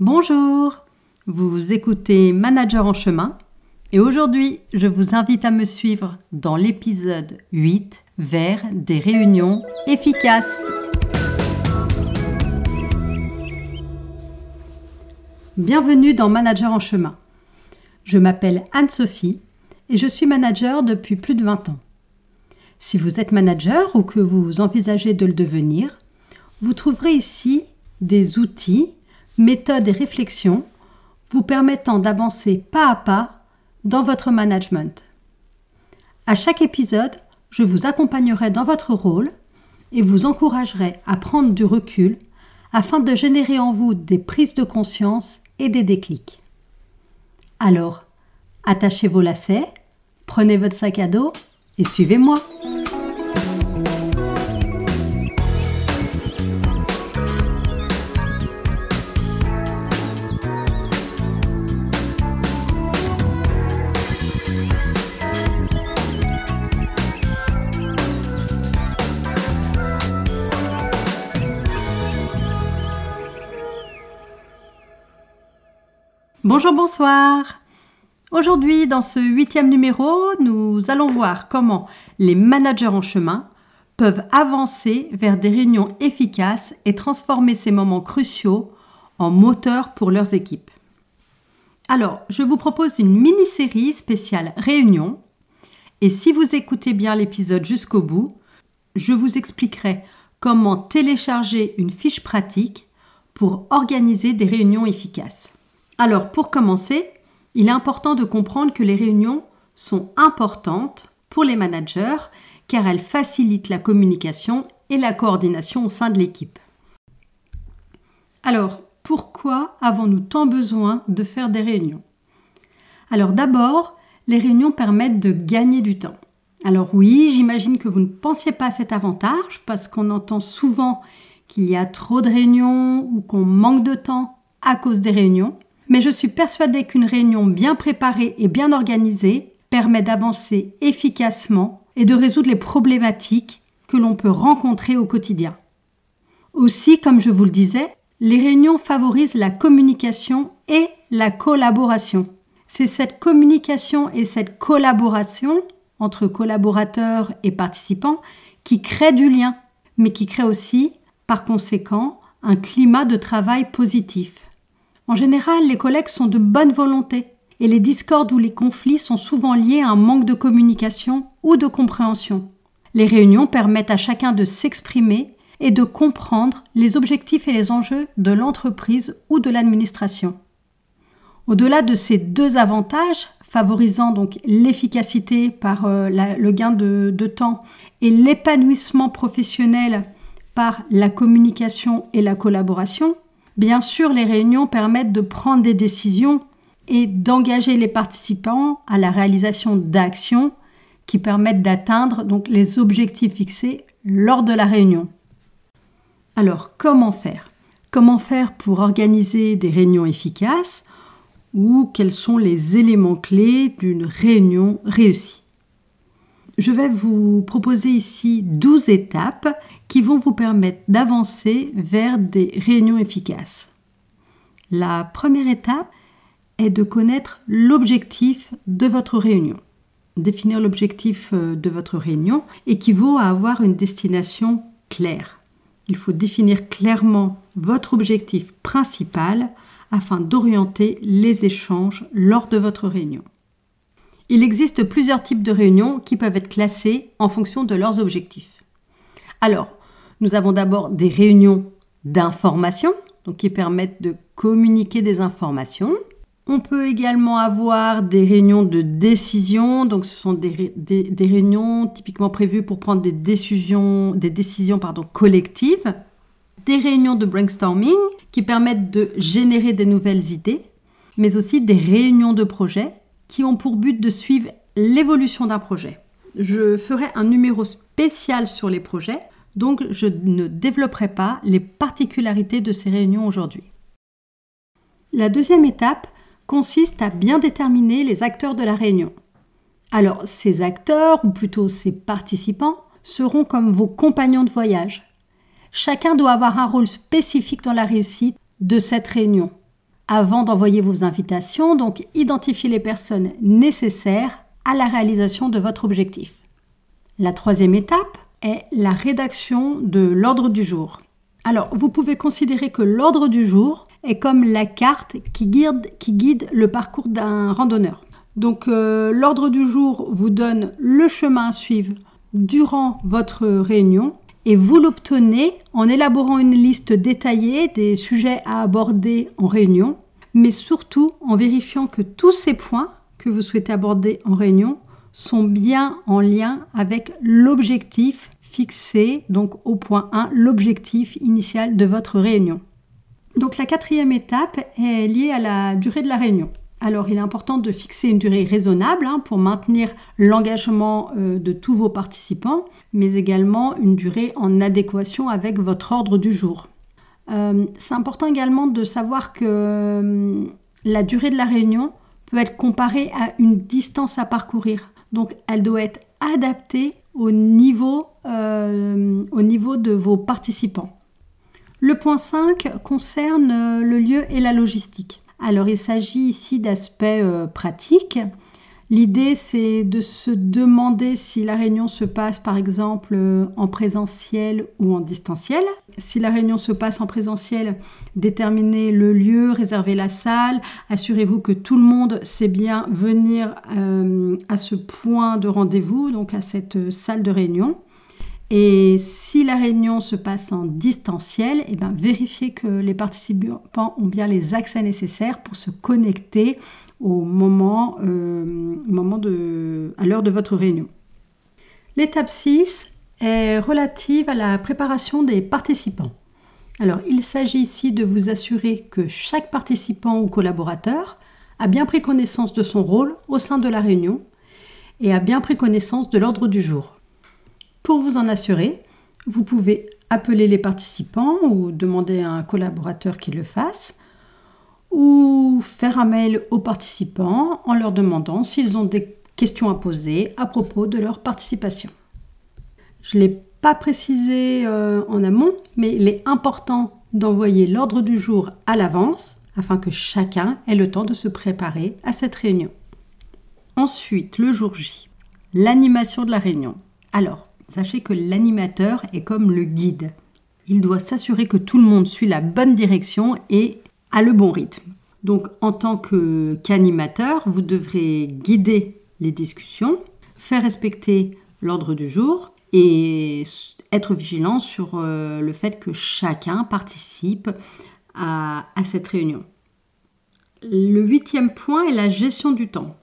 Bonjour, vous écoutez Manager en chemin et aujourd'hui je vous invite à me suivre dans l'épisode 8 vers des réunions efficaces. Bienvenue dans Manager en chemin. Je m'appelle Anne-Sophie et je suis manager depuis plus de 20 ans. Si vous êtes manager ou que vous envisagez de le devenir, vous trouverez ici des outils méthodes et réflexions vous permettant d'avancer pas à pas dans votre management. À chaque épisode, je vous accompagnerai dans votre rôle et vous encouragerai à prendre du recul afin de générer en vous des prises de conscience et des déclics. Alors, attachez vos lacets, prenez votre sac à dos et suivez-moi. Bonjour, bonsoir. Aujourd'hui, dans ce huitième numéro, nous allons voir comment les managers en chemin peuvent avancer vers des réunions efficaces et transformer ces moments cruciaux en moteur pour leurs équipes. Alors, je vous propose une mini-série spéciale réunion. Et si vous écoutez bien l'épisode jusqu'au bout, je vous expliquerai comment télécharger une fiche pratique pour organiser des réunions efficaces. Alors, pour commencer, il est important de comprendre que les réunions sont importantes pour les managers car elles facilitent la communication et la coordination au sein de l'équipe. Alors, pourquoi avons-nous tant besoin de faire des réunions? Alors d'abord, les réunions permettent de gagner du temps. Alors oui, j'imagine que vous ne pensiez pas à cet avantage parce qu'on entend souvent qu'il y a trop de réunions ou qu'on manque de temps à cause des réunions mais je suis persuadée qu'une réunion bien préparée et bien organisée permet d'avancer efficacement et de résoudre les problématiques que l'on peut rencontrer au quotidien. Aussi, comme je vous le disais, les réunions favorisent la communication et la collaboration. C'est cette communication et cette collaboration entre collaborateurs et participants qui crée du lien, mais qui crée aussi, par conséquent, un climat de travail positif. En général, les collègues sont de bonne volonté et les discordes ou les conflits sont souvent liés à un manque de communication ou de compréhension. Les réunions permettent à chacun de s'exprimer et de comprendre les objectifs et les enjeux de l'entreprise ou de l'administration. Au-delà de ces deux avantages, favorisant donc l'efficacité par euh, le gain de temps et l'épanouissement professionnel par la communication et la collaboration, Bien sûr, les réunions permettent de prendre des décisions et d'engager les participants à la réalisation d'actions qui permettent d'atteindre les objectifs fixés lors de la réunion. Alors, comment faire? Comment faire pour organiser des réunions efficaces ou quels sont les éléments clés d'une réunion réussie? Je vais vous proposer ici 12 étapes qui vont vous permettre d'avancer vers des réunions efficaces. La première étape est de connaître l'objectif de votre réunion. Définir l'objectif euh, de votre réunion équivaut à avoir une destination claire. Il faut définir clairement votre objectif principal afin d'orienter les échanges lors de votre réunion. Il existe plusieurs types de réunions qui peuvent être classées en fonction de leurs objectifs. Alors, nous avons d'abord des réunions d'information, donc qui permettent de communiquer des informations. On peut également avoir des réunions de décision, donc ce sont des, réunions typiquement prévues pour prendre des décisions, des décisions pardon, collectives. Des réunions de brainstorming qui permettent de générer des nouvelles idées, mais aussi des réunions de projet qui ont pour but de suivre l'évolution d'un projet. Je ferai un numéro spécial sur les projets donc je ne développerai pas les particularités de ces réunions aujourd'hui. La deuxième étape consiste à bien déterminer les acteurs de la réunion. Alors ces acteurs, ou plutôt ces participants, seront comme vos compagnons de voyage. Chacun doit avoir un rôle spécifique dans la réussite de cette réunion. Avant d'envoyer vos invitations, donc identifiez les personnes nécessaires à la réalisation de votre objectif. La troisième étape est la rédaction de l'ordre du jour. Alors, vous pouvez considérer que l'ordre du jour est comme la carte qui guide, le parcours d'un randonneur. Donc, euh, l'ordre du jour vous donne le chemin à suivre durant votre réunion et vous l'obtenez en élaborant une liste détaillée des sujets à aborder en réunion, mais surtout en vérifiant que tous ces points que vous souhaitez aborder en réunion sont bien en lien avec l'objectif fixé, donc au point 1, l'objectif initial de votre réunion. Donc la quatrième étape est liée à la durée de la réunion. Alors il est important de fixer une durée raisonnable hein, pour maintenir l'engagement euh, de tous vos participants, mais également une durée en adéquation avec votre ordre du jour. Euh, c'est important également de savoir que euh, la durée de la réunion peut être comparée à une distance à parcourir. Donc elle doit être adaptée au niveau, au niveau de vos participants. Le point 5 concerne le lieu et la logistique. Alors il s'agit ici d'aspects euh, pratiques. L'idée c'est de se demander si la réunion se passe par exemple euh, en présentiel ou en distanciel. Si la réunion se passe en présentiel, déterminez le lieu, réservez la salle, assurez-vous que tout le monde sait bien venir euh, à ce point de rendez-vous, donc à cette salle de réunion. Et si la réunion se passe en distanciel, eh bien, vérifiez que les participants ont bien les accès nécessaires pour se connecter au moment, euh, moment de, à l'heure de votre réunion. L'étape 6 est relative à la préparation des participants. Alors, il s'agit ici de vous assurer que chaque participant ou collaborateur a bien pris connaissance de son rôle au sein de la réunion et a bien pris connaissance de l'ordre du jour. Pour vous en assurer, vous pouvez appeler les participants ou demander à un collaborateur qui le fasse ou faire un mail aux participants en leur demandant s'ils ont des questions à poser à propos de leur participation. Je ne l'ai pas précisé euh, en amont, mais il est important d'envoyer l'ordre du jour à l'avance afin que chacun ait le temps de se préparer à cette réunion. Ensuite, le jour J, l'animation de la réunion. Sachez que l'animateur est comme le guide. Il doit s'assurer que tout le monde suit la bonne direction et a le bon rythme. Donc en tant qu'animateur, vous devrez guider les discussions, faire respecter l'ordre du jour et être vigilant sur euh, le fait que chacun participe à cette réunion. Le huitième point est la gestion du temps.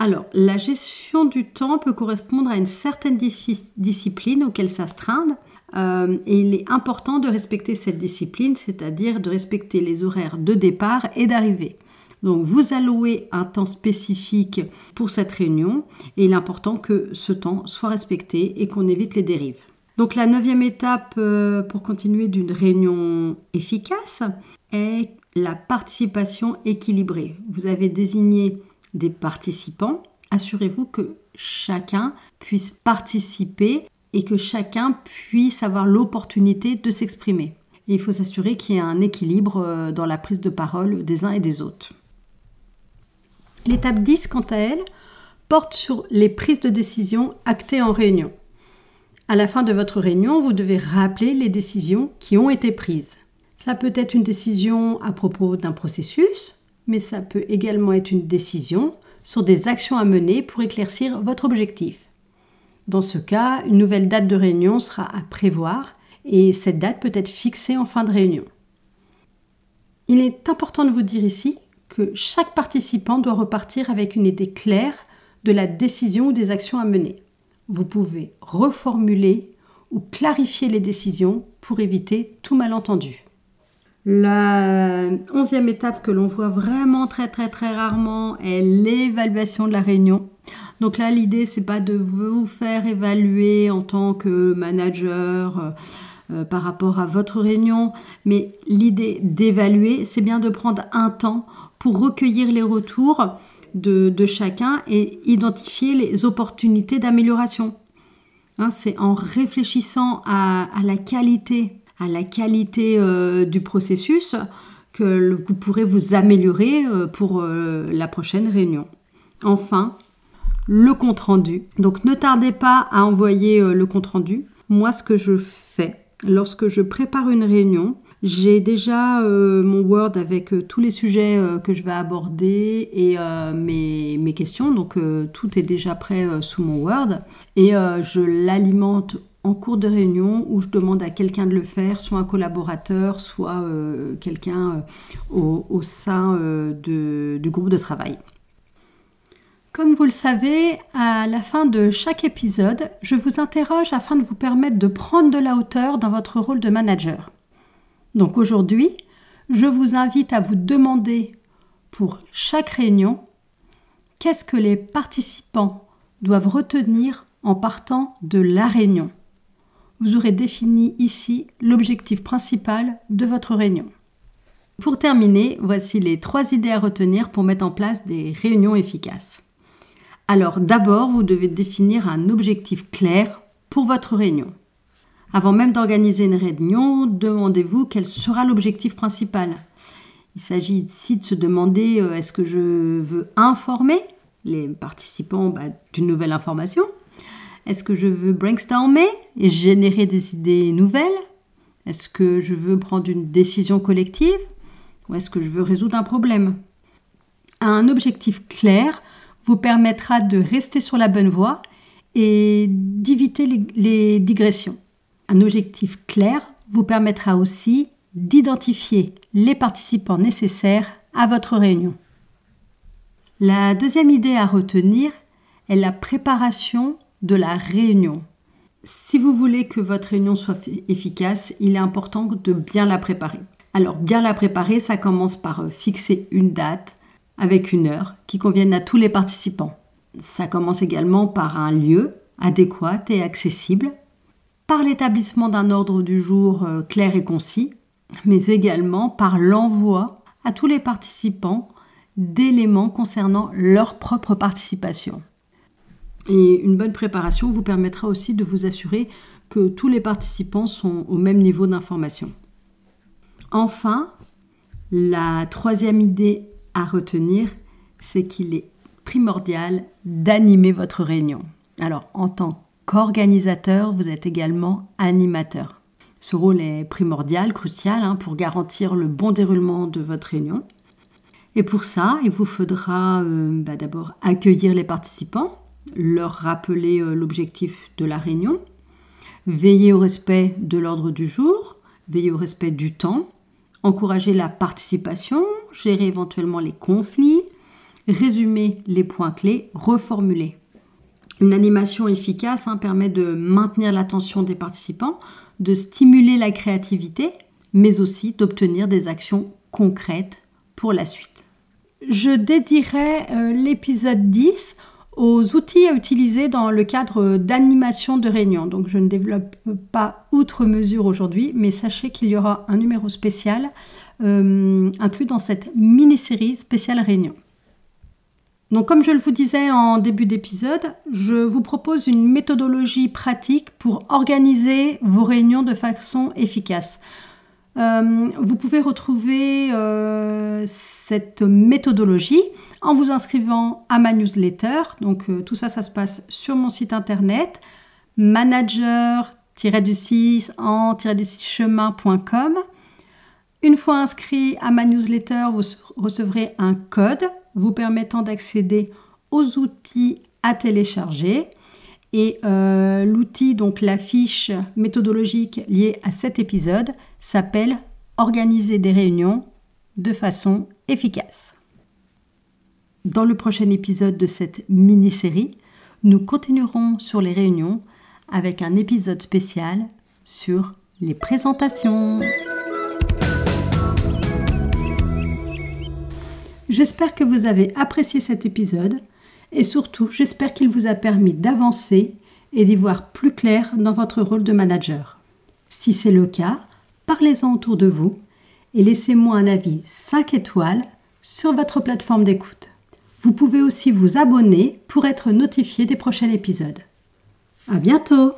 Alors, la gestion du temps peut correspondre à une certaine discipline auquel s'astreindre. Euh, et il est important de respecter cette discipline, c'est-à-dire de respecter les horaires de départ et d'arrivée. Donc vous allouez un temps spécifique pour cette réunion et il est important que ce temps soit respecté et qu'on évite les dérives. Donc la neuvième étape euh, pour continuer d'une réunion efficace est la participation équilibrée. Vous avez désigné des participants, assurez-vous que chacun puisse participer et que chacun puisse avoir l'opportunité de s'exprimer. il faut s'assurer qu'il y ait un équilibre euh, dans la prise de parole des uns et des autres. L'étape 10, quant à elle, porte sur les prises de décision actées en réunion. À la fin de votre réunion, vous devez rappeler les décisions qui ont été prises. Cela peut être une décision à propos d'un processus, mais ça peut également être une décision sur des actions à mener pour éclaircir votre objectif. Dans ce cas, une nouvelle date de réunion sera à prévoir et cette date peut être fixée en fin de réunion. Il est important de vous dire ici que chaque participant doit repartir avec une idée claire de la décision ou des actions à mener. Vous pouvez reformuler ou clarifier les décisions pour éviter tout malentendu. La onzième étape que l'on voit vraiment très très très rarement est l'évaluation de la réunion. Donc là, l'idée, c'est pas de vous faire évaluer en tant que manager euh, euh, par rapport à votre réunion, mais l'idée d'évaluer, c'est bien de prendre un temps pour recueillir les retours de, chacun et identifier les opportunités d'amélioration. Hein, c'est en réfléchissant à, à la qualité à la qualité euh, du processus que vous pourrez vous améliorer euh, pour euh, la prochaine réunion. Enfin, le compte-rendu. Donc ne tardez pas à envoyer le compte-rendu. Moi, ce que je fais lorsque je prépare une réunion, j'ai déjà mon Word avec tous les sujets que je vais aborder et mes, mes, questions. Donc tout est déjà prêt sous mon Word. Et je l'alimente en cours de réunion où je demande à quelqu'un de le faire, soit un collaborateur, soit euh, quelqu'un euh, au, sein euh, du groupe de travail. Comme vous le savez, à la fin de chaque épisode, je vous interroge afin de vous permettre de prendre de la hauteur dans votre rôle de manager. Donc aujourd'hui, je vous invite à vous demander pour chaque réunion qu'est-ce que les participants doivent retenir en partant de la réunion vous aurez défini ici l'objectif principal de votre réunion. Pour terminer, voici les trois idées à retenir pour mettre en place des réunions efficaces. Alors d'abord, vous devez définir un objectif clair pour votre réunion. Avant même d'organiser une réunion, demandez-vous quel sera l'objectif principal. Il s'agit ici de se demander euh, est-ce que je veux informer les participants bah, d'une nouvelle information est-ce que je veux brainstormer et générer des idées nouvelles? Est-ce que je veux prendre une décision collective? Ou est-ce que je veux résoudre un problème? Un objectif clair vous permettra de rester sur la bonne voie et d'éviter les, digressions. Un objectif clair vous permettra aussi d'identifier les participants nécessaires à votre réunion. La deuxième idée à retenir est la préparation de la réunion. Si vous voulez que votre réunion soit efficace, il est important de bien la préparer. Alors bien la préparer, ça commence par euh, fixer une date avec une heure qui convienne à tous les participants. Ça commence également par un lieu adéquat et accessible, par l'établissement d'un ordre du jour euh, clair et concis, mais également par l'envoi à tous les participants d'éléments concernant leur propre participation. Et une bonne préparation vous permettra aussi de vous assurer que tous les participants sont au même niveau d'information. Enfin, la troisième idée à retenir, c'est qu'il est primordial d'animer votre réunion. Alors, en tant qu'organisateur, vous êtes également animateur. Ce rôle est primordial, crucial hein, pour garantir le bon déroulement de votre réunion. Et pour ça, il vous faudra euh, bah, d'abord accueillir les participants, leur rappeler euh, l'objectif de la réunion, veiller au respect de l'ordre du jour, veiller au respect du temps, encourager la participation, gérer éventuellement les conflits, résumer les points clés, reformuler. Une animation efficace hein, permet de maintenir l'attention des participants, de stimuler la créativité, mais aussi d'obtenir des actions concrètes pour la suite. Je dédierai euh, l'épisode 10 aux outils à utiliser dans le cadre d'animation de réunion. Donc je ne développe pas outre mesure aujourd'hui, mais sachez qu'il y aura un numéro spécial euh, inclus dans cette mini-série spéciale réunion. Donc comme je le vous disais en début d'épisode, je vous propose une méthodologie pratique pour organiser vos réunions de façon efficace. Euh, vous pouvez retrouver euh, cette méthodologie en vous inscrivant à ma newsletter. Donc euh, tout ça, ça se passe sur mon site internet manager-du-6 en-du-6 chemin.com. Une fois inscrit à ma newsletter, vous recevrez un code vous permettant d'accéder aux outils à télécharger. Et euh, l'outil, donc la fiche méthodologique liée à cet épisode, s'appelle Organiser des réunions de façon efficace. Dans le prochain épisode de cette mini-série, nous continuerons sur les réunions avec un épisode spécial sur les présentations. J'espère que vous avez apprécié cet épisode et surtout j'espère qu'il vous a permis d'avancer et d'y voir plus clair dans votre rôle de manager. Si c'est le cas, parlez-en autour de vous et laissez-moi un avis 5 étoiles sur votre plateforme d'écoute. Vous pouvez aussi vous abonner pour être notifié des prochains épisodes. À bientôt!